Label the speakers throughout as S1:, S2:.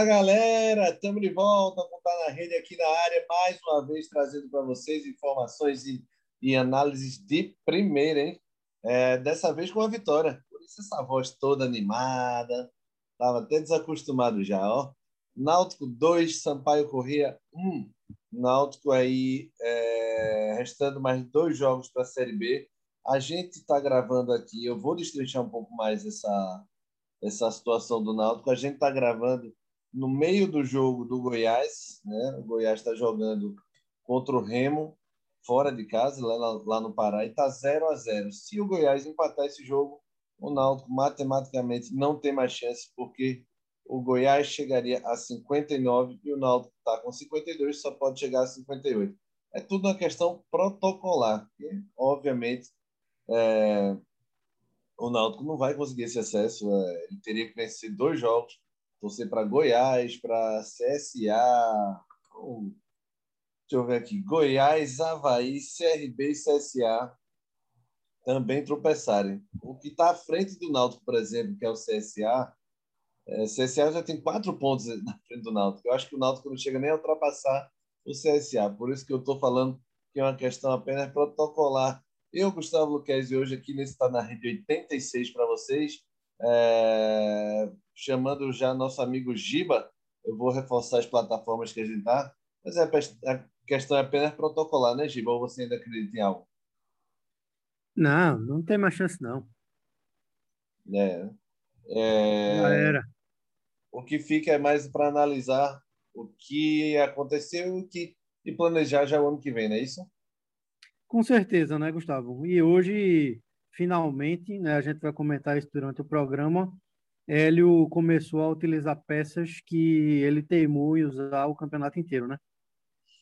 S1: Fala galera, estamos de volta com Tá na Rede aqui na área, mais uma vez trazendo para vocês informações e, e, análises de primeira, hein? É, dessa vez com a vitória, por isso essa voz toda animada, estava até desacostumado já, ó. Náutico 2, Sampaio Corrêa 1. Náutico aí é, restando mais dois jogos para a Série B. A gente está gravando aqui, eu vou destrinchar um pouco mais essa, essa situação do Náutico. A gente está gravando no meio do jogo do Goiás, né? O Goiás está jogando contra o Remo fora de casa, lá, lá no Pará, e está 0 a 0 Se o Goiás empatar esse jogo, o Náutico matematicamente não tem mais chance, porque o Goiás chegaria a 59 e o Náutico está com 52, só pode chegar a 58. É tudo uma questão protocolar, que, obviamente, é, o Náutico não vai conseguir esse acesso. É, ele teria que vencer dois jogos torcer para Goiás, para CSA, deixa eu ver aqui, Goiás, Havaí, CRB e CSA também tropeçarem. O que está à frente do Náutico, por exemplo, que é o CSA, é, CSA já tem quatro pontos na frente do Náutico. Eu acho que o Náutico não chega nem a ultrapassar o CSA. Por isso que eu estou falando que é uma questão apenas protocolar. Eu, Gustavo Luquezzi, hoje aqui nesse Está na Rede 86 para vocês. É, chamando já nosso amigo Giba, eu vou reforçar as plataformas que a gente está, mas é, a questão é apenas protocolar, né, Giba? Ou você ainda acredita em algo?
S2: Não, não tem mais chance, não.
S1: É. é...
S2: Já era.
S1: O que fica é mais para analisar o que aconteceu e, que, e planejar já o ano que vem, não é isso?
S2: Com certeza, né, Gustavo? E hoje, finalmente, né, a gente vai comentar isso durante o programa, Hélio começou a utilizar peças que ele teimou em usar o campeonato inteiro, né?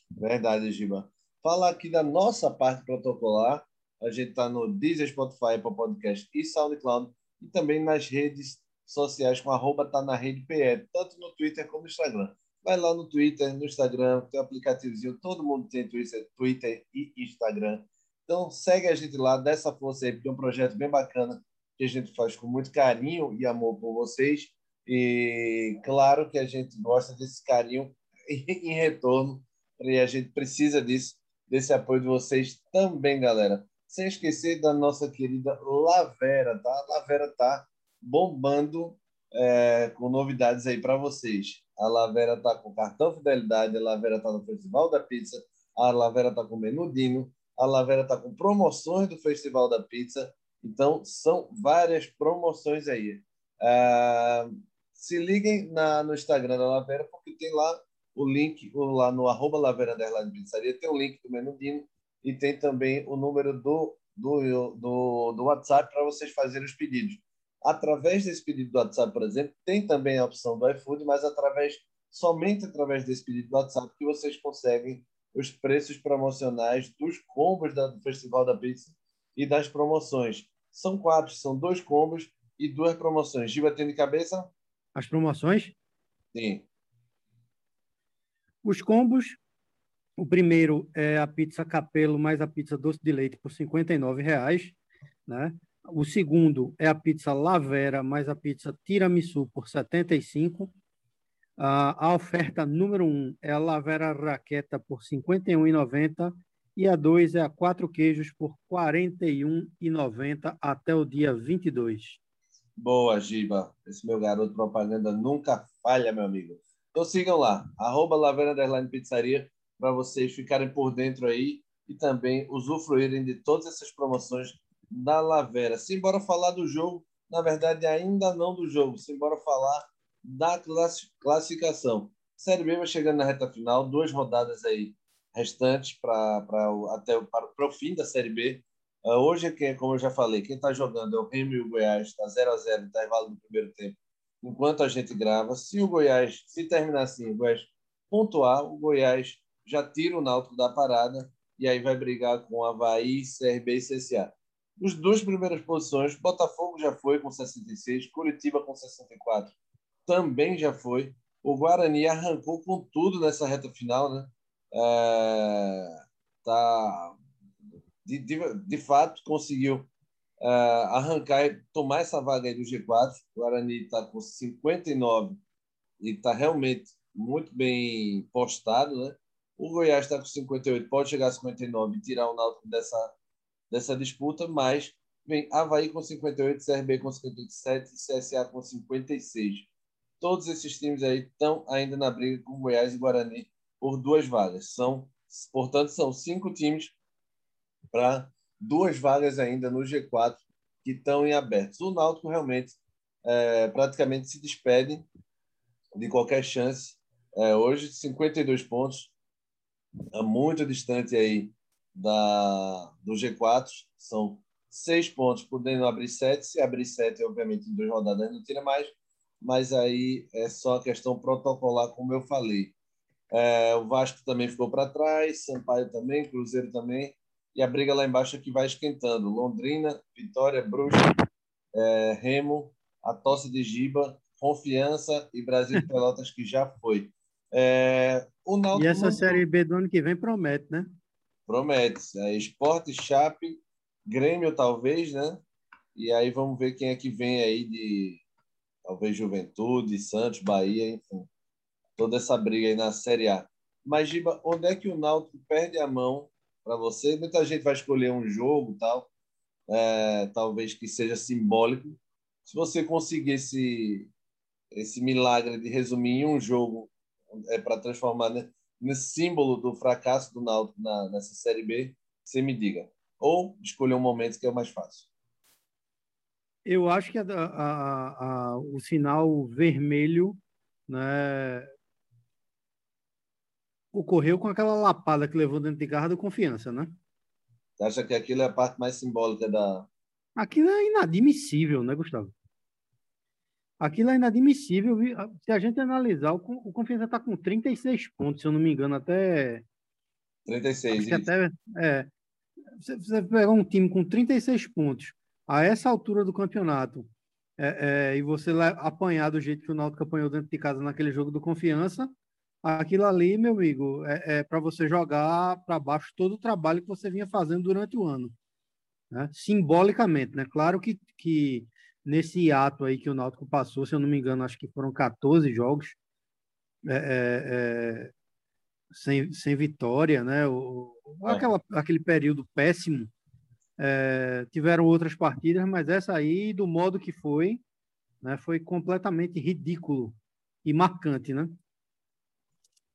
S1: Verdade, Giba. Fala aqui da nossa parte protocolar. A gente está no Deezer, Spotify, Apple Podcast e SoundCloud e também nas redes sociais com arroba tá na rede PE, tanto no Twitter como no Instagram. Vai lá no Twitter, no Instagram, tem um aplicativozinho, todo mundo tem Twitter, Twitter e Instagram. Então segue a gente lá, dá essa força aí, porque é um projeto bem bacana que a gente faz com muito carinho e amor por vocês. E claro que a gente gosta desse carinho em retorno, e a gente precisa disso, desse apoio de vocês também, galera. Sem esquecer da nossa querida Lavera, tá? A Lavera tá bombando é, com novidades aí para vocês. A Lavera tá com cartão fidelidade, a Lavera tá no Festival da Pizza, a Lavera tá com menudinho, a Lavera tá com promoções do Festival da Pizza então, são várias promoções aí. Uh, se liguem na, no Instagram da Lavera, porque tem lá o link, lá no arroba Lavera Pizzaria, tem o link do Menudino e tem também o número do, do, do, do WhatsApp para vocês fazerem os pedidos. Através desse pedido do WhatsApp, por exemplo, tem também a opção do iFood, mas através somente através desse pedido do WhatsApp que vocês conseguem os preços promocionais dos combos da, do Festival da Pizza e das promoções. São quatro, são dois combos e duas promoções. Giba tem de cabeça?
S2: As promoções?
S1: Sim.
S2: Os combos, o primeiro é a pizza capelo mais a pizza doce de leite por R$ 59,00, né? O segundo é a pizza lavera mais a pizza tiramisu por R$ 75,00. A oferta número um é a lavera raqueta por R$ 51,90 e a 2 é a quatro queijos por R$ 41,90 até o dia 22.
S1: Boa, Giba. Esse meu garoto propaganda nunca falha, meu amigo. Então sigam lá, arroba Lavera Pizzaria, para vocês ficarem por dentro aí e também usufruírem de todas essas promoções da Lavera. Simbora falar do jogo, na verdade ainda não do jogo, simbora falar da classificação. Série B vai chegando na reta final, duas rodadas aí restantes para até para, o fim da Série B. Uh, hoje, quem, como eu já falei, quem está jogando é o Remo e o Goiás, está 0 a 0 intervalo do primeiro tempo, enquanto a gente grava. Se o Goiás, se terminar assim, o Goiás pontuar, o Goiás já tira o Náutico da parada e aí vai brigar com Havaí, CRB e CSA. Os duas primeiras posições, Botafogo já foi com 66, Curitiba com 64 também já foi. O Guarani arrancou com tudo nessa reta final, né? é, tá, de, de, de, fato conseguiu é, arrancar e tomar essa vaga aí do G4. O Guarani está com 59 e está realmente muito bem postado, né? O Goiás está com 58, pode chegar a 59 e tirar o Náutico dessa, dessa disputa, mas vem Havaí com 58, CRB com 57 e CSA com 56. Todos esses times aí estão ainda na briga com Goiás e Guarani por duas vagas. São, portanto, são cinco times para duas vagas ainda no G4 que estão em aberto. O Náutico realmente é, praticamente se despede de qualquer chance. É, hoje, 52 pontos, é muito distante aí da, do G4. São seis pontos, podendo abrir sete. Se abrir sete, obviamente, em duas rodadas não tira mais. Mas aí é só a questão protocolar, como eu falei. É, o Vasco também ficou para trás, Sampaio também, Cruzeiro também. E a briga lá embaixo é que vai esquentando. Londrina, Vitória, Brusque, é, Remo, a tosse de Giba, Confiança e Brasil de Pelotas, que já foi. É,
S2: o Náutico e essa não... Série B do ano que vem promete, né?
S1: Promete. É, Esporte, Chape, Grêmio, talvez, né? E aí vamos ver quem é que vem aí de talvez Juventude, Santos, Bahia, enfim. Toda essa briga aí na Série A. Mas, Giba, onde é que o Náutico perde a mão para você? Muita gente vai escolher um jogo tal, é, talvez que seja simbólico. Se você conseguir esse, esse milagre de resumir em um jogo é para transformar né, nesse símbolo do fracasso do Náutico na, nessa Série B, você me diga. Ou escolher um momento que é o mais fácil.
S2: Eu acho que a, a, a, o sinal vermelho né, ocorreu com aquela lapada que levou dentro de garra da confiança, né?
S1: Você acha que aquilo é a parte mais simbólica da.
S2: Aquilo é inadmissível, né, Gustavo? Aquilo é inadmissível. Se a gente analisar, o Confiança está com 36 pontos, se eu não me engano, até.
S1: 36,
S2: até, é, você pegar um time com 36 pontos a essa altura do campeonato é, é, e você apanhar do jeito que o Náutico apanhou dentro de casa naquele jogo do Confiança, aquilo ali, meu amigo, é, é para você jogar para baixo todo o trabalho que você vinha fazendo durante o ano. Né? Simbolicamente, né? Claro que, que nesse ato aí que o Náutico passou, se eu não me engano, acho que foram 14 jogos é, é, é, sem, sem vitória, né? O, é. aquela, aquele período péssimo. É, tiveram outras partidas, mas essa aí, do modo que foi, né, foi completamente ridículo e marcante, né?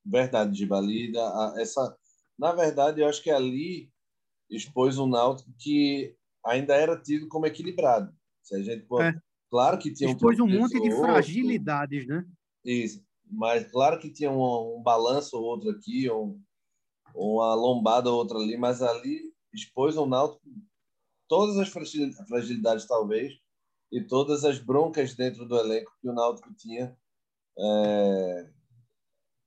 S1: Verdade, de valida. Essa, na verdade, eu acho que ali expôs um Náutico que ainda era tido como equilibrado. Se a gente pode... é. Claro que tinha
S2: Expôs um, um monte de fragilidades, né?
S1: Isso. Mas claro que tinha um, um balanço ou outro aqui, um, uma lombada ou outra ali, mas ali expôs o Náutico todas as fragilidades, talvez, e todas as broncas dentro do elenco que o Náutico tinha, é,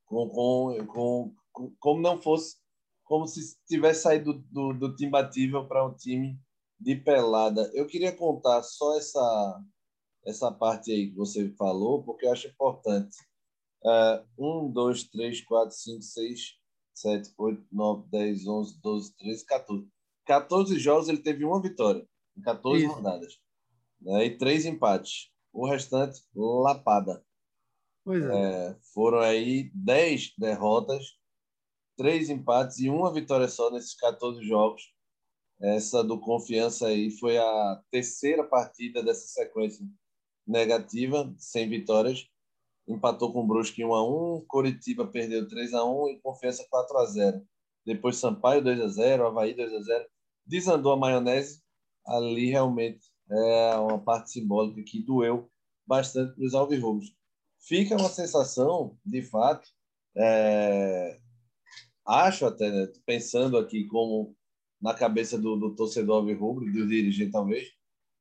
S1: com, com, com, com, como não fosse, como se tivesse saído do, do, batível para um time de pelada. Eu queria contar só essa, essa parte aí que você falou, porque eu acho importante. Uh, 1, 2, 3, 4, 5, 6, 7, 8, 9, 10, 11, 12, 13, 14. 14 jogos ele teve uma vitória em 14 Isso. rodadas. Né? E três empates. O restante, lapada.
S2: Pois é.
S1: é. Foram aí 10 derrotas, três empates e uma vitória só nesses 14 jogos. Essa do Confiança aí foi a terceira partida dessa sequência negativa, sem vitórias. Empatou com o Brusque 1 a 1, Coritiba perdeu 3 a 1 e Confiança 4 a 0. Depois Sampaio 2 a 0, Havaí 2 a 0. Desandou a maionese. Ali realmente é uma parte simbólica que doeu bastante para os alvirrubos. Fica uma sensação, de fato, é... acho até, né, pensando aqui como na cabeça do, do torcedor rubro, do dirigente talvez,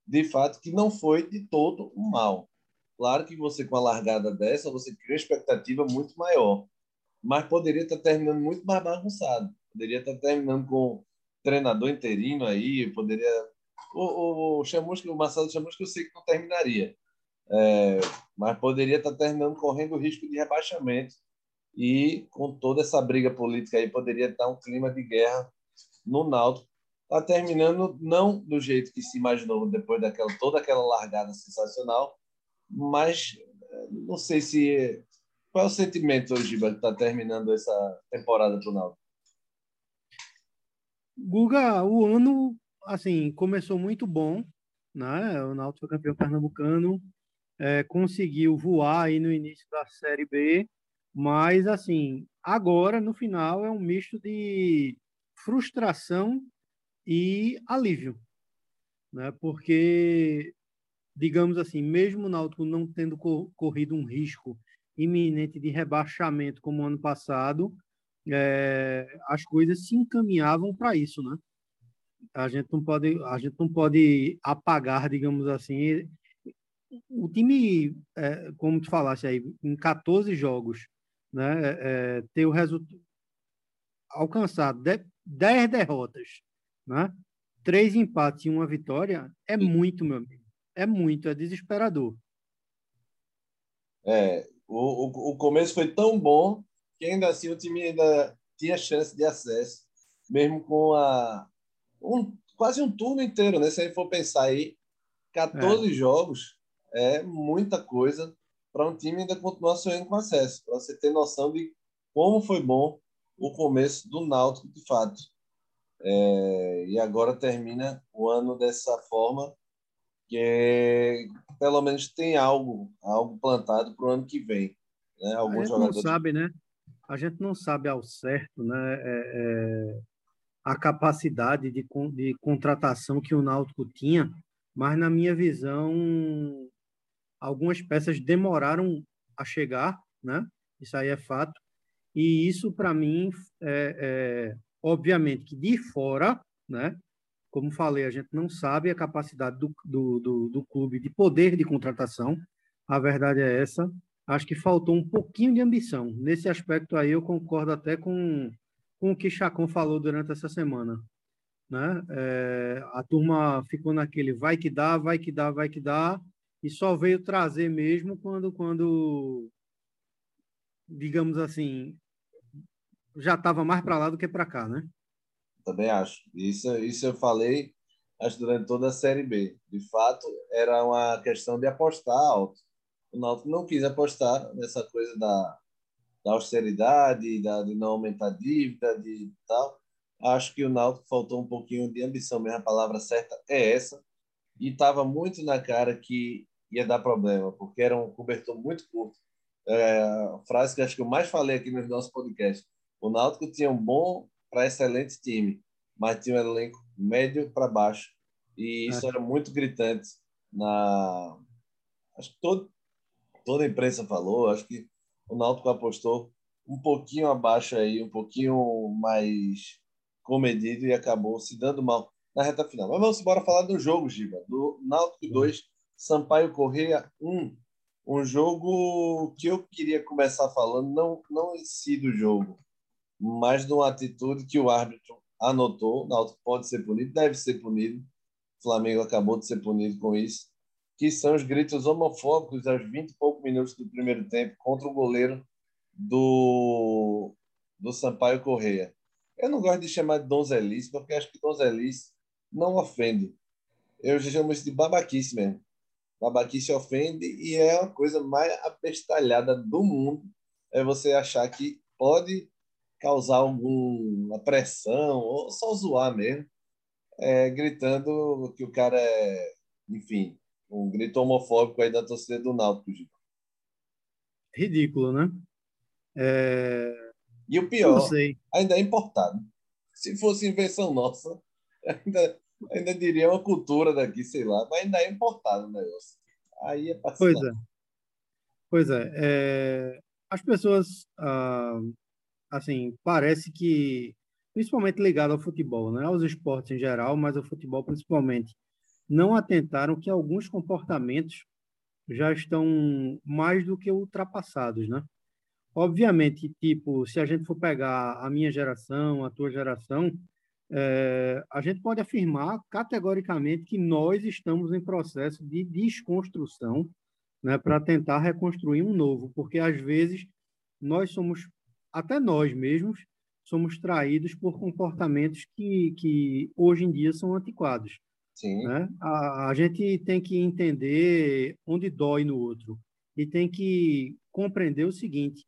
S1: de fato que não foi de todo um mal. Claro que você com a largada dessa, você cria expectativa muito maior, mas poderia estar terminando muito mais bagunçado. Poderia estar terminando com treinador interino aí, poderia o, o, o Chamusca, o Marcelo Chamusca eu sei que não terminaria. É, mas poderia estar terminando correndo o risco de rebaixamento e com toda essa briga política aí poderia estar um clima de guerra no Náutico. Está terminando não do jeito que se imaginou depois daquela toda aquela largada sensacional, mas eh, não sei se Qual é o sentimento hoje, que está terminando essa temporada do Náutico?
S2: Guga, o ano assim começou muito bom, né? O Náutico foi campeão pernambucano, é, conseguiu voar aí no início da Série B, mas assim agora no final é um misto de frustração e alívio, né? Porque digamos assim, mesmo o Náutico não tendo corrido um risco iminente de rebaixamento como ano passado, é, as coisas se encaminhavam para isso, né? A gente não pode, a gente não pode apagar, digamos assim, o time, é, como tu falasse aí, em 14 jogos, né, é, ter o resultado alcançado 10 derrotas, né? Três empates e uma vitória é muito, meu amigo. É muito, é desesperador.
S1: É, o, o, o começo foi tão bom que ainda assim o time ainda tinha chance de acesso, mesmo com a um, quase um turno inteiro, né? Se a gente for pensar aí, 14 é. jogos é muita coisa para um time ainda continuar sonhando com acesso, para você ter noção de como foi bom o começo do Náutico de fato. É, e agora termina o ano dessa forma que é, pelo menos tem algo, algo plantado para o ano que vem. Né?
S2: Alguns jogadores... não sabe, né? A gente não sabe ao certo, né? É, é, a capacidade de, de contratação que o Náutico tinha, mas na minha visão, algumas peças demoraram a chegar, né? Isso aí é fato. E isso, para mim, é, é, obviamente que de fora, né? Como falei, a gente não sabe a capacidade do, do, do, do clube de poder de contratação. A verdade é essa. Acho que faltou um pouquinho de ambição. Nesse aspecto aí, eu concordo até com, com o que Chacon falou durante essa semana. Né? É, a turma ficou naquele vai que dá, vai que dá, vai que dá, e só veio trazer mesmo quando, quando digamos assim, já estava mais para lá do que para cá, né?
S1: Também acho. Isso, isso eu falei, acho, durante toda a Série B. De fato, era uma questão de apostar alto. O Náutico não quis apostar nessa coisa da, da austeridade, da, de não aumentar a dívida, de tal. Acho que o Náutico faltou um pouquinho de ambição mesmo, a palavra certa é essa. E estava muito na cara que ia dar problema, porque era um cobertor muito curto. É, a frase que acho que eu mais falei aqui no nosso podcast. O Náutico tinha um bom para excelente time, mas tinha um elenco médio para baixo. E isso é. era muito gritante na. Acho que todo, toda a imprensa falou, acho que o Náutico apostou um pouquinho abaixo aí, um pouquinho mais comedido e acabou se dando mal na reta final. Mas vamos embora falar do jogo, Giba. Do Náutico 2, Sampaio Correia 1. Um jogo que eu queria começar falando, não, não em si do jogo, mas de uma atitude que o árbitro anotou. O Náutico pode ser punido, deve ser punido. O Flamengo acabou de ser punido com isso. Que são os gritos homofóbicos aos 20 e poucos minutos do primeiro tempo contra o goleiro do, do Sampaio Correia. Eu não gosto de chamar de donzelice, porque acho que donzelice não ofende. Eu já chamo isso de babaquice mesmo. Babaquice ofende e é a coisa mais apestalhada do mundo. É você achar que pode causar alguma pressão ou só zoar mesmo, é, gritando que o cara é, enfim, um grito homofóbico aí da torcida do Náutico.
S2: Ridículo, né? É...
S1: E o pior, ainda é importado. Se fosse invenção nossa, ainda, ainda diria uma cultura daqui, sei lá, mas ainda é importado o negócio. Aí é
S2: Pois é. Pois é. é... As pessoas ah, assim, parece que, principalmente ligado ao futebol, né? aos esportes em geral, mas ao futebol principalmente, não atentaram que alguns comportamentos já estão mais do que ultrapassados, né? Obviamente, tipo, se a gente for pegar a minha geração, a tua geração, é, a gente pode afirmar categoricamente que nós estamos em processo de desconstrução, né, para tentar reconstruir um novo, porque às vezes nós somos até nós mesmos somos traídos por comportamentos que, que hoje em dia são antiquados.
S1: Sim.
S2: Né? A, a gente tem que entender onde dói no outro. e tem que compreender o seguinte,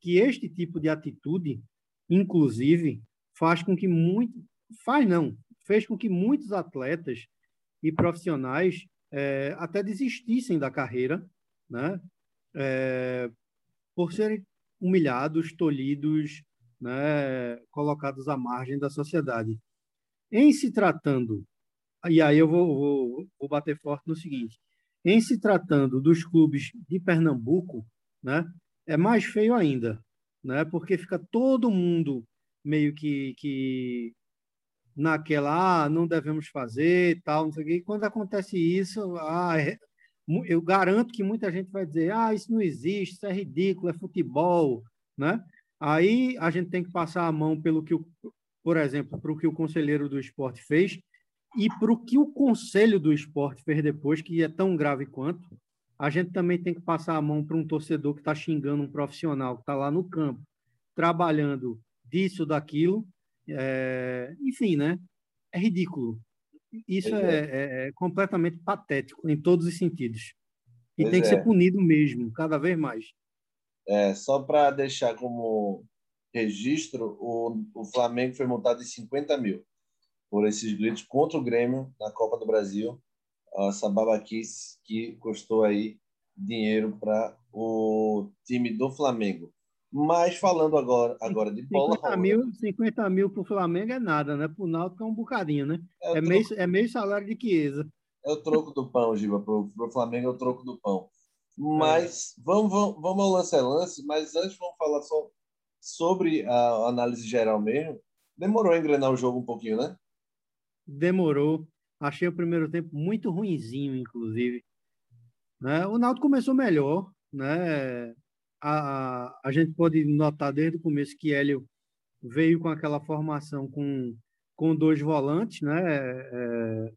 S2: que este tipo de atitude, inclusive, faz com que muito, faz não, fez com que muitos atletas e profissionais é, até desistissem da carreira, né? É, por serem humilhados, tolhidos, né? colocados à margem da sociedade. Em se tratando, e aí eu vou, vou, vou bater forte no seguinte, em se tratando dos clubes de Pernambuco, né? é mais feio ainda, né? porque fica todo mundo meio que, que naquela, ah, não devemos fazer, tal, não sei o quê. E quando acontece isso, ah, é, eu garanto que muita gente vai dizer, ah, isso não existe, isso é ridículo, é futebol, né? Aí a gente tem que passar a mão pelo que, o, por exemplo, para o que o conselheiro do esporte fez e para o que o conselho do esporte fez depois, que é tão grave quanto. A gente também tem que passar a mão para um torcedor que está xingando um profissional que está lá no campo, trabalhando disso, daquilo, é, enfim, né? É ridículo. Isso é. É, é. completamente patético em todos os sentidos. E pois tem que ser é. punido mesmo, cada vez mais.
S1: É, só para deixar como registro, o, o Flamengo foi montado em 50 mil por esses gritos contra o Grêmio na Copa do Brasil. Essa babaquice que custou aí dinheiro para o time do Flamengo. Mas falando agora, agora de bola
S2: 50 mil, 50 mil para o Flamengo é nada, né? Para o Náutico é um bocadinho, né? É, é, meio, é meio salário de Chiesa.
S1: É o troco do pão, Giba. Para o Flamengo é o troco do pão. Mas é. vamos, vamos, vamos ao lance a lance, mas antes vamos falar só sobre a análise geral mesmo. Demorou a engrenar o jogo um pouquinho, né?
S2: Demorou. Achei o primeiro tempo muito ruinzinho, inclusive. Né? O Náutico começou melhor, né? a, a gente pode notar desde o começo que Hélio veio com aquela formação com, com dois volantes, né? É,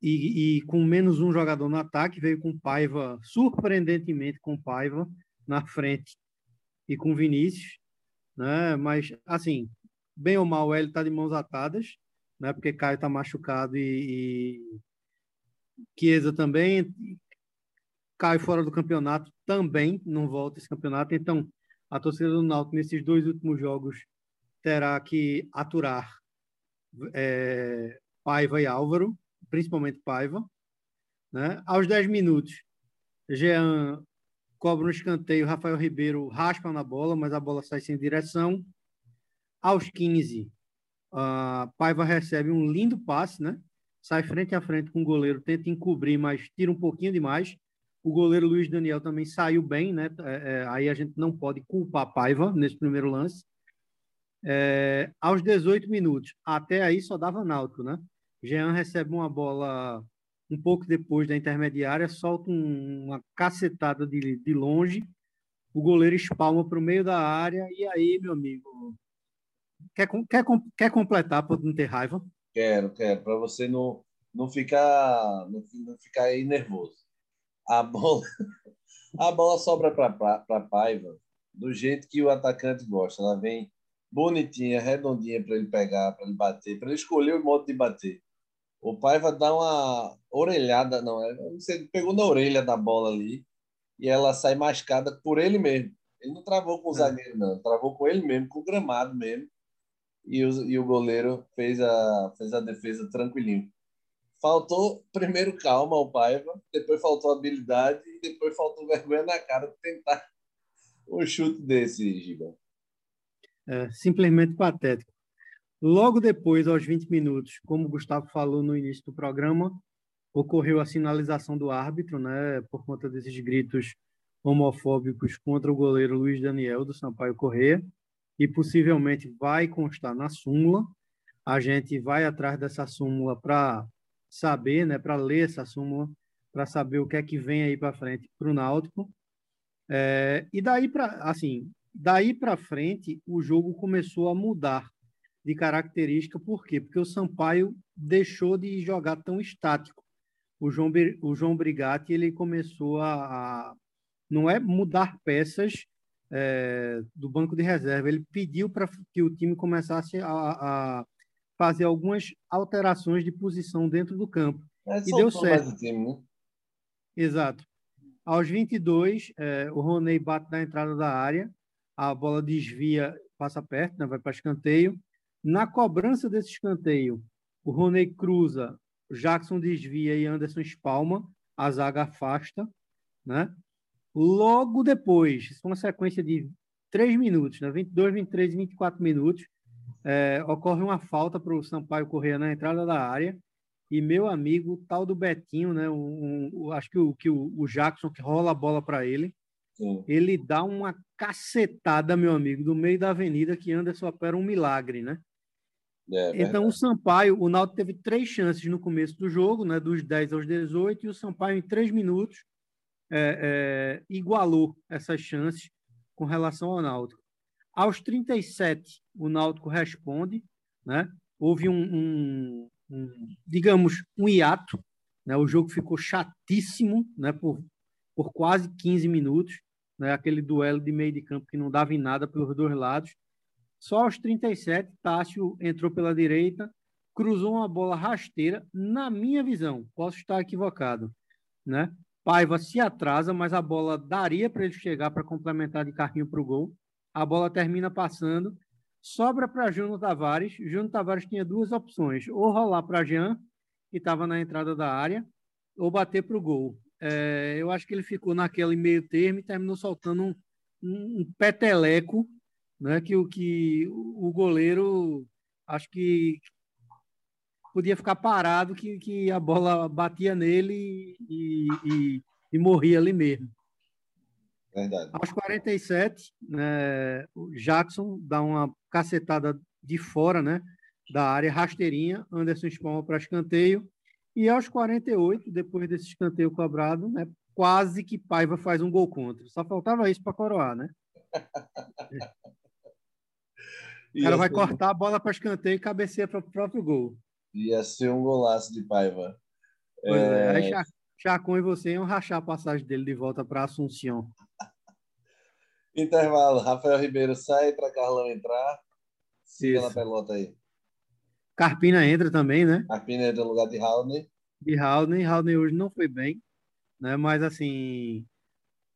S2: e, e, com menos um jogador no ataque, veio com Paiva, surpreendentemente com Paiva na frente e com Vinícius, né? Mas, assim, bem ou mal, Hélio está de mãos atadas, né? Porque Caio está machucado e, e Chiesa também, cai fora do campeonato também, não volta esse campeonato. Então, a torcida do Náutico, nesses dois últimos jogos, terá que aturar é, Paiva e Álvaro, principalmente Paiva. Né? Aos 10 minutos, Jean cobra um escanteio, Rafael Ribeiro raspa na bola, mas a bola sai sem direção. Aos 15, uh, Paiva recebe um lindo passe, né? sai frente a frente com o goleiro, tenta encobrir, mas tira um pouquinho demais. O goleiro Luiz Daniel também saiu bem, né? É, é, aí a gente não pode culpar Paiva nesse primeiro lance. É, aos 18 minutos, até aí só dava náutico, né? Jean recebe uma bola um pouco depois da intermediária, solta um, uma cacetada de, de longe, o goleiro espalma para o meio da área, e aí, meu amigo, quer, quer, quer completar para não ter raiva?
S1: Quero, quero, para você não, não ficar não, não ficar aí nervoso a bola, a bola sobra para Paiva do jeito que o atacante gosta. Ela vem bonitinha, redondinha para ele pegar, para ele bater, para ele escolher o modo de bater. O Paiva dá uma orelhada, não, é, você pegou na orelha da bola ali e ela sai mascada por ele mesmo. Ele não travou com o é. zagueiro, não, travou com ele mesmo, com o gramado mesmo. E o, e o goleiro fez a, fez a defesa tranquilinho faltou primeiro calma ao Paiva, depois faltou habilidade e depois faltou vergonha na cara de tentar um chute desse, Giba.
S2: É, simplesmente patético. Logo depois, aos 20 minutos, como o Gustavo falou no início do programa, ocorreu a sinalização do árbitro, né, por conta desses gritos homofóbicos contra o goleiro Luiz Daniel do Sampaio Corrêa, e possivelmente vai constar na súmula. A gente vai atrás dessa súmula para saber, né, para ler essa súmula, para saber o que é que vem aí para frente para o Náutico. É, e daí para assim, daí para frente o jogo começou a mudar de característica, por quê? Porque o Sampaio deixou de jogar tão estático. O João, o João Brigatti ele começou a, a não é mudar peças é, do banco de reserva, ele pediu para que o time começasse a, a fazer algumas alterações de posição dentro do campo. É, e deu certo. Time, né? Exato. Aos 22, é, o Roney bate na entrada da área, a bola desvia, passa perto, né, vai para escanteio. Na cobrança desse escanteio, o Roney cruza, Jackson desvia e Anderson espalma, a zaga afasta, né? Logo depois, uma sequência de três minutos, né? 22, 23 e 24 minutos, é, ocorre uma falta para o Sampaio correr na entrada da área e meu amigo, tal do Betinho, né? Um, um, acho que, o, que o, o, Jackson que rola a bola para ele, Sim. ele dá uma cacetada, meu amigo, do meio da avenida que Anderson opera um milagre, né? É, então o Sampaio, o Náutico teve três chances no começo do jogo, né? Dos 10 aos 18, e o Sampaio, em três minutos, é, é, igualou essas chances com relação ao Náutico. Aos 37, o Náutico responde, né? Houve um, um um, digamos, um hiato. Né? O jogo ficou chatíssimo né? por, por quase 15 minutos. Né? Aquele duelo de meio de campo que não dava em nada pelos dois lados. Só aos 37, Tássio entrou pela direita, cruzou uma bola rasteira, na minha visão, posso estar equivocado, né? Paiva se atrasa, mas a bola daria para ele chegar para complementar de carrinho para o gol. A bola termina passando Sobra para Júnior Tavares. Júnior Tavares tinha duas opções: ou rolar para Jean, que estava na entrada da área, ou bater para o gol. É, eu acho que ele ficou naquele meio termo e terminou soltando um, um, peteleco, né, que, que o goleiro acho que podia ficar parado, que, que a bola batia nele e, e, e morria ali mesmo.
S1: Verdade.
S2: Aos 47, né, o Jackson dá uma cacetada de fora, né, da área rasteirinha, Anderson espalma para escanteio. E aos 48, depois desse escanteio cobrado, né, quase que Paiva faz um gol contra. Só faltava isso para coroar, né? o cara vai cortar a bola para escanteio e cabeceia para o próprio gol.
S1: Ia ser um golaço de Paiva.
S2: Pois é... é. Aí Chacon e você iam rachar a passagem dele de volta para Assunção.
S1: Intervalo. Rafael Ribeiro sai para Carlão entrar. Siga na pelota aí.
S2: Carpina entra também, né?
S1: Carpina entra no lugar de Haldney.
S2: De Haldney. Haldney hoje não foi bem, né? Mas assim,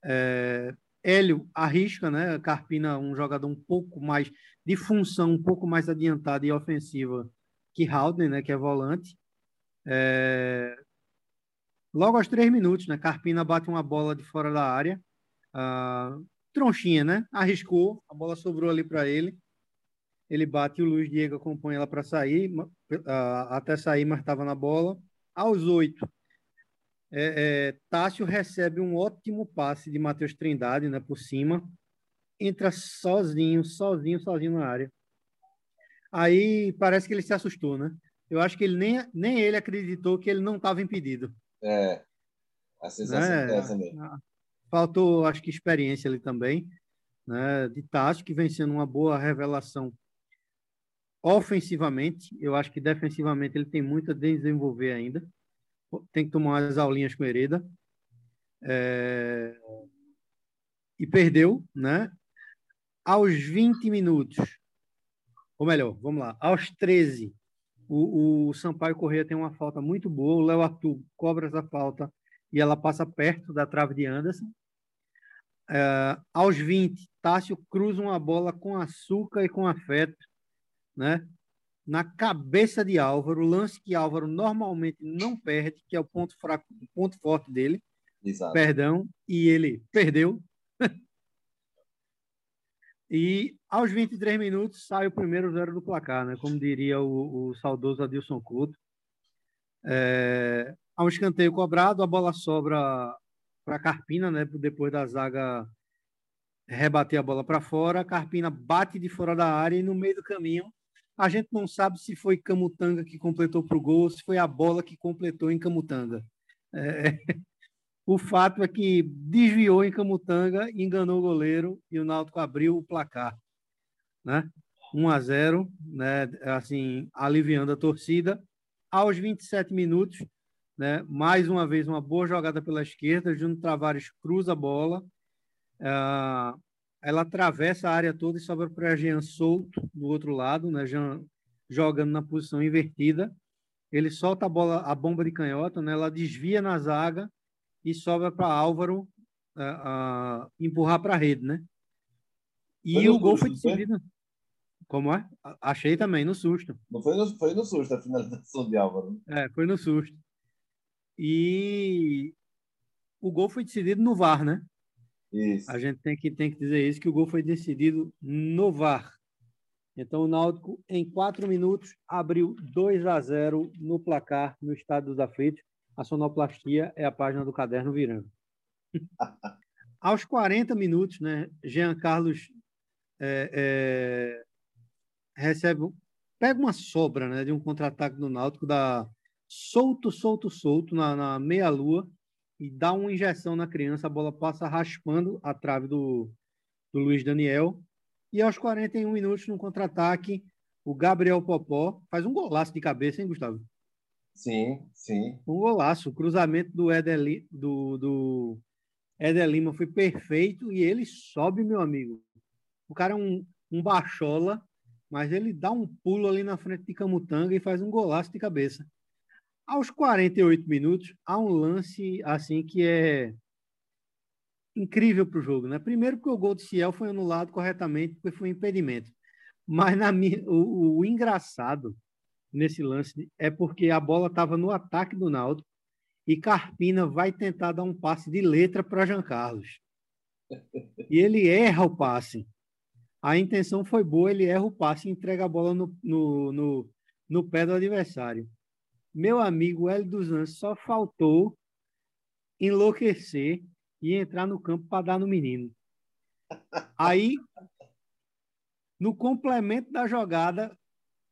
S2: é... Hélio arrisca, né? Carpina um jogador um pouco mais de função, um pouco mais adiantada e ofensiva que Haldney, né? Que é volante. É... Logo aos três minutos, né? Carpina bate uma bola de fora da área. Tronchinha, né? Arriscou, a bola sobrou ali para ele. Ele bate e o Luiz Diego acompanha ela para sair, até sair, mas estava na bola. Aos oito, é, é, Tássio recebe um ótimo passe de Matheus Trindade, né, por cima. Entra sozinho, sozinho, sozinho na área. Aí parece que ele se assustou, né? Eu acho que ele nem, nem ele acreditou que ele não estava impedido.
S1: É, a sensação é, é essa mesmo.
S2: Faltou, acho que, experiência ali também, né, de Tássio, que vem sendo uma boa revelação ofensivamente. Eu acho que defensivamente ele tem muito a desenvolver ainda. Tem que tomar umas aulinhas com Hereda. É... E perdeu, né? Aos 20 minutos, ou melhor, vamos lá, aos 13, o, o Sampaio Corrêa tem uma falta muito boa, o Léo Arthur cobra essa falta e ela passa perto da trave de Anderson. Uh, aos 20, Tássio cruza uma bola com açúcar e com afeto, né? Na cabeça de Álvaro, lance que Álvaro normalmente não perde, que é o ponto fraco, o ponto forte dele.
S1: Exato.
S2: Perdão, e ele perdeu. e aos 23 minutos sai o primeiro zero do placar, né? Como diria o, o saudoso Adilson Couto. É, Há um escanteio cobrado, a bola sobra para Carpina, né? Depois da zaga rebater a bola para fora, Carpina bate de fora da área e no meio do caminho a gente não sabe se foi Camutanga que completou para o gol, se foi a bola que completou em Camutanga. É... o fato é que desviou em Camutanga, enganou o goleiro e o Náutico abriu o placar, né? 1 a 0, né? Assim, aliviando a torcida. Aos 27 minutos, né? Mais uma vez, uma boa jogada pela esquerda. Júnior Tavares cruza a bola. Uh, ela atravessa a área toda e sobra para Jean solto do outro lado, né? Jean jogando na posição invertida. Ele solta a bola, a bomba de canhota, né? ela desvia na zaga e sobra para Álvaro a, a empurrar para a rede, né? E o gol foi decidido. Como é? Achei também, no susto.
S1: Não foi no, foi no susto a finalização de Álvaro.
S2: É, foi no susto. E o gol foi decidido no VAR, né?
S1: Isso.
S2: A gente tem que, tem que dizer isso, que o gol foi decidido no VAR. Então, o Náutico, em quatro minutos, abriu 2 a 0 no placar no Estado dos Aflitos. A sonoplastia é a página do caderno virando. Aos 40 minutos, né, Jean Carlos é, é, recebe, pega uma sobra né, de um contra-ataque do Náutico, dá solto, solto, solto na, na meia-lua e dá uma injeção na criança, a bola passa raspando a trave do, do Luiz Daniel. E aos 41 minutos, no contra-ataque, o Gabriel Popó faz um golaço de cabeça, hein, Gustavo?
S1: Sim, sim.
S2: Um golaço. O cruzamento do Éder, do, do Éder Lima foi perfeito e ele sobe, meu amigo. O cara é um, um bachola, mas ele dá um pulo ali na frente de Camutanga e faz um golaço de cabeça. Aos 48 minutos, há um lance assim que é incrível para o jogo, né? Primeiro porque o gol de Ciel foi anulado corretamente porque foi um impedimento. Mas na minha, o, o engraçado nesse lance é porque a bola estava no ataque do Naldo e Carpina vai tentar dar um passe de letra para Jean Carlos. E ele erra o passe. A intenção foi boa, ele erra o passe e entrega a bola no, no, no, no pé do adversário. Meu amigo Hélio dos Anjos só faltou enlouquecer e entrar no campo para dar no menino. Aí, no complemento da jogada,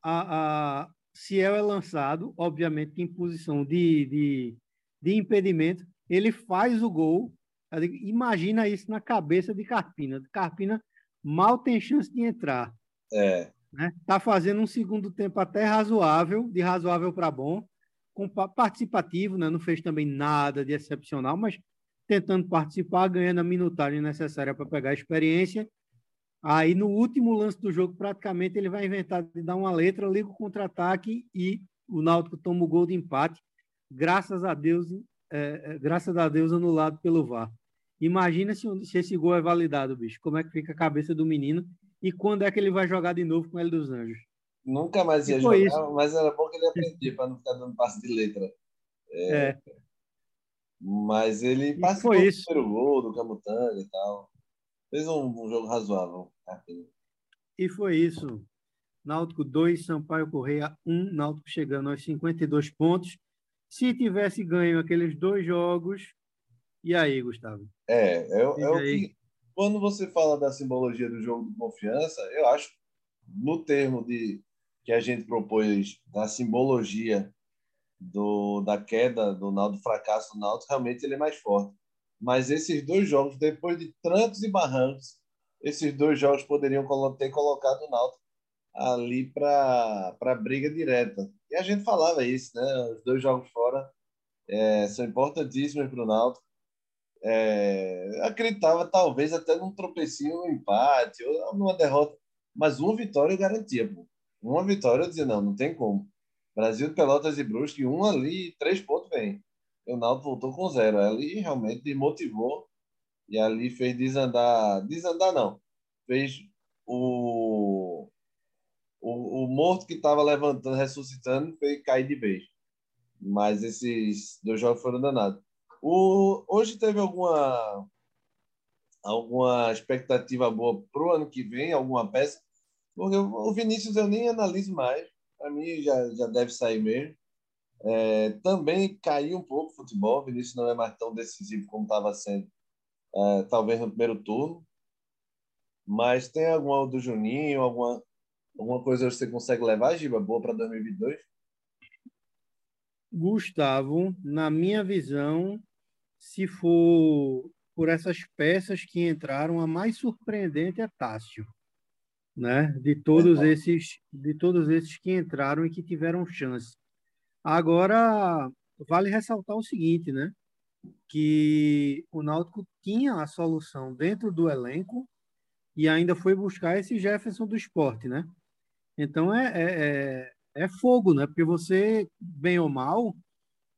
S2: a, a, Ciel é lançado, obviamente em posição de, de, de impedimento, ele faz o gol. Imagina isso na cabeça de Carpina. Carpina mal tem chance de entrar.
S1: É.
S2: Né? Tá fazendo um segundo tempo até razoável, de razoável para bom, com participativo, né? não fez também nada de excepcional, mas tentando participar, ganhando a minutagem necessária para pegar a experiência Aí no último lance do jogo, praticamente ele vai inventar de dar uma letra, liga o contra-ataque e o Náutico toma o gol de empate. Graças a Deus, é, é graças a Deus anulado pelo VAR. Imagina se, se, esse gol é validado, bicho. Como é que fica a cabeça do menino e quando é que ele vai jogar de novo com ele dos Anjos?
S1: Nunca mais ia jogar, isso. mas era bom que ele aprendia para não ficar dando passe de letra. É. é. Mas ele participou do primeiro gol do Camutanga e tal. Fez um, um jogo razoável.
S2: E foi isso. Náutico 2, Sampaio Correia 1, um, Náutico chegando aos 52 pontos. Se tivesse ganho aqueles dois jogos, e aí, Gustavo?
S1: É, é, é o que. Quando você fala da simbologia do jogo de confiança, eu acho, no termo de que a gente propôs da simbologia do, da queda do Náutico, do fracasso do Náutico, realmente ele é mais forte. Mas esses dois jogos, depois de trancos e barrancos, esses dois jogos poderiam ter colocado o Náutico ali para a briga direta. E a gente falava isso, né? Os dois jogos fora é, são importantíssimos para o Náutico. É, acreditava talvez até num tropecinho, um empate ou numa derrota, mas uma vitória eu garantia. Pô. Uma vitória eu dizia, não, não tem como. Brasil, Pelotas e Brusque, um ali, três pontos vem. O Náutico voltou com zero. Ali realmente desmotivou e ali fez desandar. Desandar não. Fez o, o, o morto que estava levantando, ressuscitando, fez cair de vez. Mas esses dois jogos foram danados. O, hoje teve alguma alguma expectativa boa para o ano que vem, alguma peça? Porque o Vinícius eu nem analiso mais. Para mim já, já deve sair mesmo. É, também caiu um pouco o futebol. O Vinícius não é mais tão decisivo como estava sendo, é, talvez no primeiro turno. Mas tem alguma do Juninho, alguma, alguma coisa que você consegue levar, Giba, boa para 2022?
S2: Gustavo, na minha visão, se for por essas peças que entraram, a mais surpreendente é Tássio, né? De todos é, esses, de todos esses que entraram e que tiveram chance. Agora, vale ressaltar o seguinte, né? Que o Náutico tinha a solução dentro do elenco e ainda foi buscar esse Jefferson do esporte, né? Então é, é, é, é fogo, né? Porque você, bem ou mal,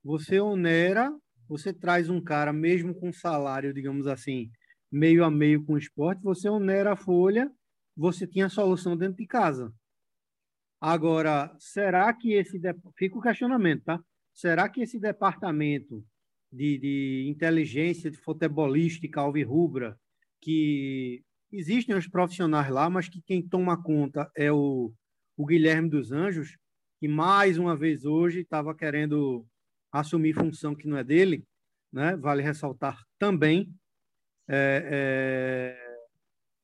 S2: você onera você traz um cara, mesmo com salário, digamos assim, meio a meio com o esporte, você onera a folha, você tinha a solução dentro de casa. Agora, será que esse. Fica o questionamento, tá? Será que esse departamento de, de inteligência de futebolística alvirrubra, que existem os profissionais lá, mas que quem toma conta é o, o Guilherme dos Anjos, que mais uma vez hoje estava querendo assumir função que não é dele, né? vale ressaltar também. É, é,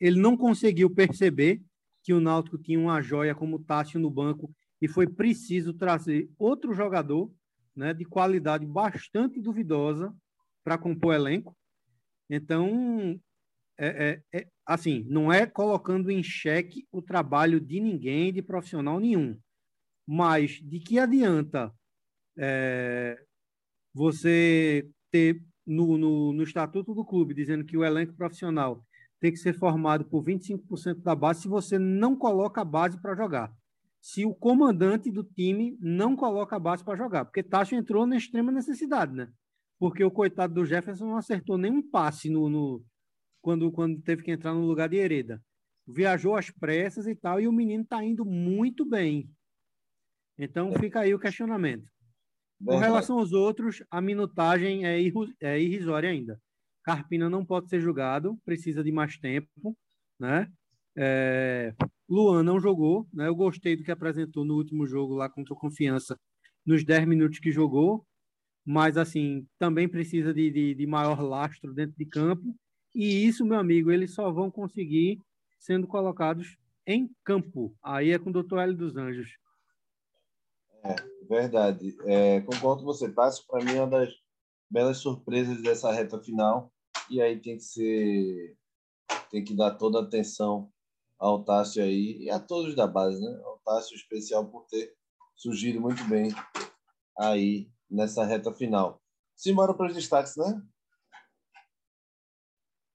S2: ele não conseguiu perceber que o Náutico tinha uma joia como Tássio no banco e foi preciso trazer outro jogador né, de qualidade bastante duvidosa para compor o elenco. Então, é, é, é, assim, não é colocando em xeque o trabalho de ninguém, de profissional nenhum, mas de que adianta é, você ter no, no, no estatuto do clube dizendo que o elenco profissional tem que ser formado por 25% da base se você não coloca a base para jogar. Se o comandante do time não coloca a base para jogar, porque Tacho entrou na extrema necessidade, né? Porque o coitado do Jefferson não acertou nenhum passe no, no quando, quando teve que entrar no lugar de Hereda. Viajou às pressas e tal, e o menino está indo muito bem. Então fica aí o questionamento. Com relação aos outros, a minutagem é, é irrisória ainda. Carpina não pode ser julgado, precisa de mais tempo, né? É, Luan não jogou, né? Eu gostei do que apresentou no último jogo lá contra o Confiança, nos 10 minutos que jogou, mas assim, também precisa de, de, de, maior lastro dentro de campo, e isso, meu amigo, eles só vão conseguir sendo colocados em campo. Aí é com o doutor Hélio dos Anjos.
S1: É, verdade. É, concordo com você, Passo. Para mim, é uma das belas surpresas dessa reta final e aí tem que ser tem que dar toda a atenção ao Tássio aí e a todos da base, né? Ao Tássio especial por ter surgido muito bem aí nessa reta final. Simbora para os destaques, né?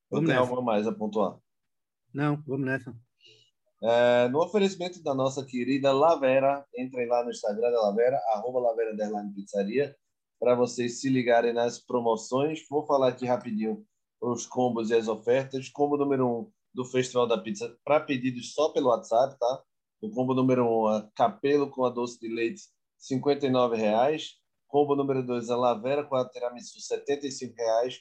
S1: Ou tem algo mais a pontuar?
S2: Não, vamos nessa.
S1: É, no oferecimento da nossa querida Lavera, entrem lá no Instagram da Lavera, arroba Lavera Pizzaria, para vocês se ligarem nas promoções. Vou falar aqui rapidinho os combos e as ofertas. Combo número um do Festival da Pizza para pedidos só pelo WhatsApp, tá? O combo número um, a capelo com a doce de leite, R$ 59,00. Combo número dois, a lavera com a tiramisu, R$ 75,00.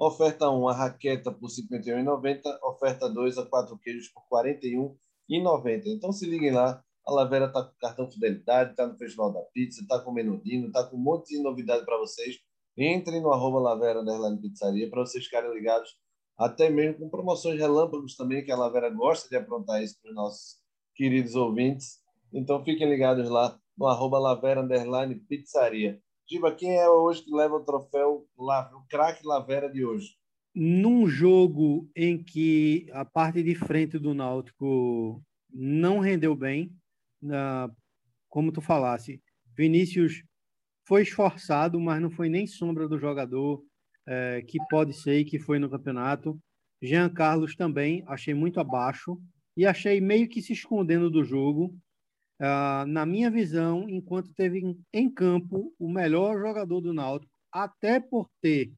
S1: Oferta 1, um, a raqueta por R$ 51,90. Oferta 2, a quatro queijos por R$ 41,90. Então se liguem lá. A Lavera está com cartão fidelidade, está no Festival da Pizza, está com menudino, está com um monte de novidade para vocês. Entrem no arroba Lavera Underline Pizzaria para vocês ficarem ligados, até mesmo com promoções relâmpagos também, que a Lavera gosta de aprontar isso para os nossos queridos ouvintes. Então fiquem ligados lá no arroba Lavera Underline Pizzaria. Giba, quem é hoje que leva o troféu, o craque Lavera de hoje?
S2: Num jogo em que a parte de frente do Náutico não rendeu bem, como tu falasse, Vinícius foi esforçado, mas não foi nem sombra do jogador é, que pode ser e que foi no campeonato. Jean Carlos também achei muito abaixo e achei meio que se escondendo do jogo. Uh, na minha visão, enquanto teve em, em, campo o melhor jogador do Náutico, até por ter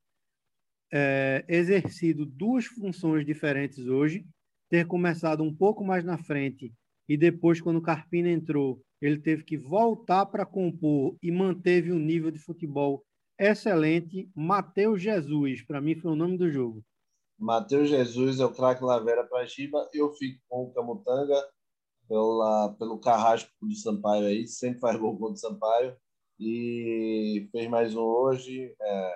S2: é, exercido duas funções diferentes hoje, ter começado um pouco mais na frente e depois, quando o Carpina entrou, ele teve que voltar para compor e manteve um nível de futebol excelente. Matheus Jesus, para mim, foi o nome do jogo.
S1: Matheus Jesus é o craque Lavera para Giba. Eu fico com o Camutanga pela, pelo carrasco do Sampaio aí, sempre faz gol contra o Sampaio. E fez mais um hoje, é,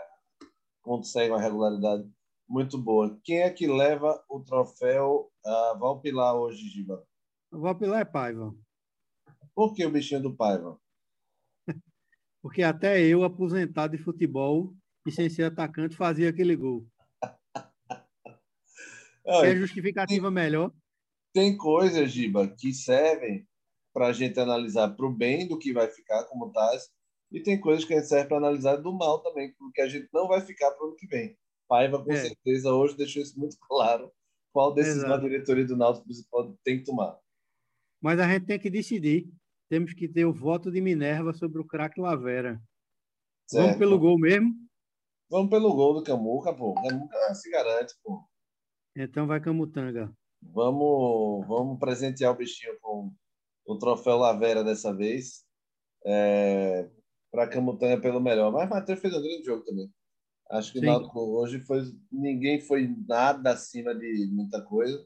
S1: consegue uma regularidade muito boa. Quem é que leva o troféu uh, Valpilar hoje, Giba?
S2: O Valpilar é Paiva.
S1: Por que o bichinho do Paiva?
S2: Porque até eu, aposentado de futebol e sem ser atacante, fazia aquele gol. Olha, é justificativa
S1: tem,
S2: melhor.
S1: Tem coisas, Giba, que servem para a gente analisar para o bem do que vai ficar como tá, e tem coisas que a gente serve para analisar do mal também, porque a gente não vai ficar para o ano que vem. Paiva, com é. certeza, hoje deixou isso muito claro. Qual decisão Exato. a diretoria do Náutico tem que tomar.
S2: Mas a gente tem que decidir temos que ter o voto de Minerva sobre o craque Lavera. Certo. Vamos pelo gol mesmo?
S1: Vamos pelo gol do Camuca, pô. Camuca se garante, pô.
S2: Então vai Camutanga.
S1: Vamos, vamos presentear o bichinho com o troféu Lavera dessa vez. É, para Camutanga pelo melhor. Mas Matheus fez um grande jogo também. Acho que o Náutico hoje foi ninguém foi nada acima de muita coisa.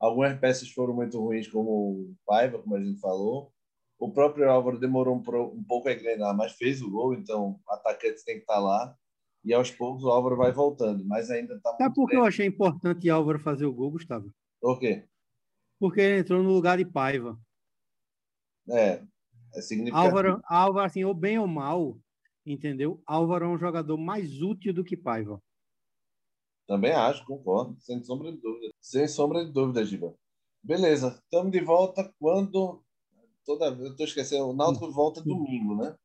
S1: Algumas peças foram muito ruins, como o Paiva, como a gente falou. O próprio Álvaro demorou um, um pouco a engrenar, mas fez o gol, então o atacante tem que estar lá. E aos poucos o Álvaro vai voltando, mas ainda está
S2: Sabe por que eu achei importante Álvaro fazer o gol, Gustavo?
S1: Por quê?
S2: Porque ele entrou no lugar de Paiva.
S1: É, é significativo.
S2: Álvaro, Álvaro, assim, ou bem ou mal, entendeu? Álvaro é um jogador mais útil do que Paiva.
S1: Também acho, concordo, sem sombra de dúvida. Sem sombra de dúvida, Giba. Beleza, estamos de volta quando. Toda eu estou esquecendo, o Náutico volta domingo, né?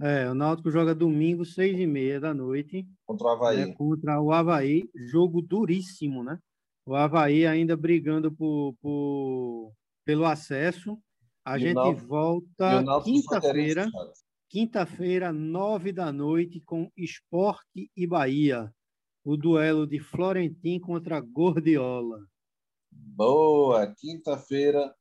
S2: É, o Náutico joga domingo, seis e meia da noite.
S1: Contra o Havaí.
S2: Né, contra o Havaí, jogo duríssimo, né? O Havaí ainda brigando por, por pelo acesso. A gente volta quinta-feira. Quinta-feira, nove da noite, com Esporte e Bahia. O duelo de Florentim contra Gordiola.
S1: Boa! Quinta-feira,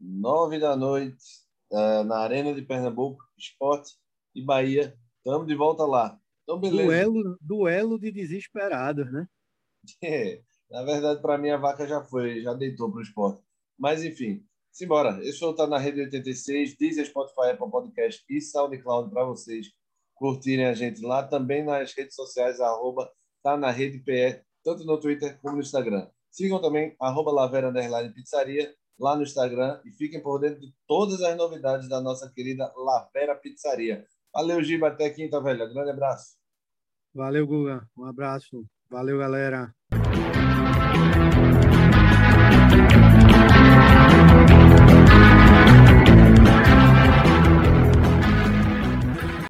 S1: nove da noite, eh, na Arena de Pernambuco, Esporte e Bahia. Estamos de volta lá. Então, beleza.
S2: Duelo, duelo de desesperados, né?
S1: É, na verdade, para mim, a vaca já foi, já deitou para o esporte. Mas, enfim, simbora. Esse show está na Rede 86, Deezer, Spotify, Apple Podcast e SoundCloud para vocês curtirem a gente lá. Também nas redes sociais, arroba tá na Rede PE, tanto no Twitter como no Instagram. Sigam também, arroba Lavera Pizzaria, lá no Instagram e fiquem por dentro de todas as novidades da nossa querida Lavera Pizzaria. Valeu, Giba. Até quinta, velho. Grande abraço.
S2: Valeu, Guga. Um abraço. Valeu, galera.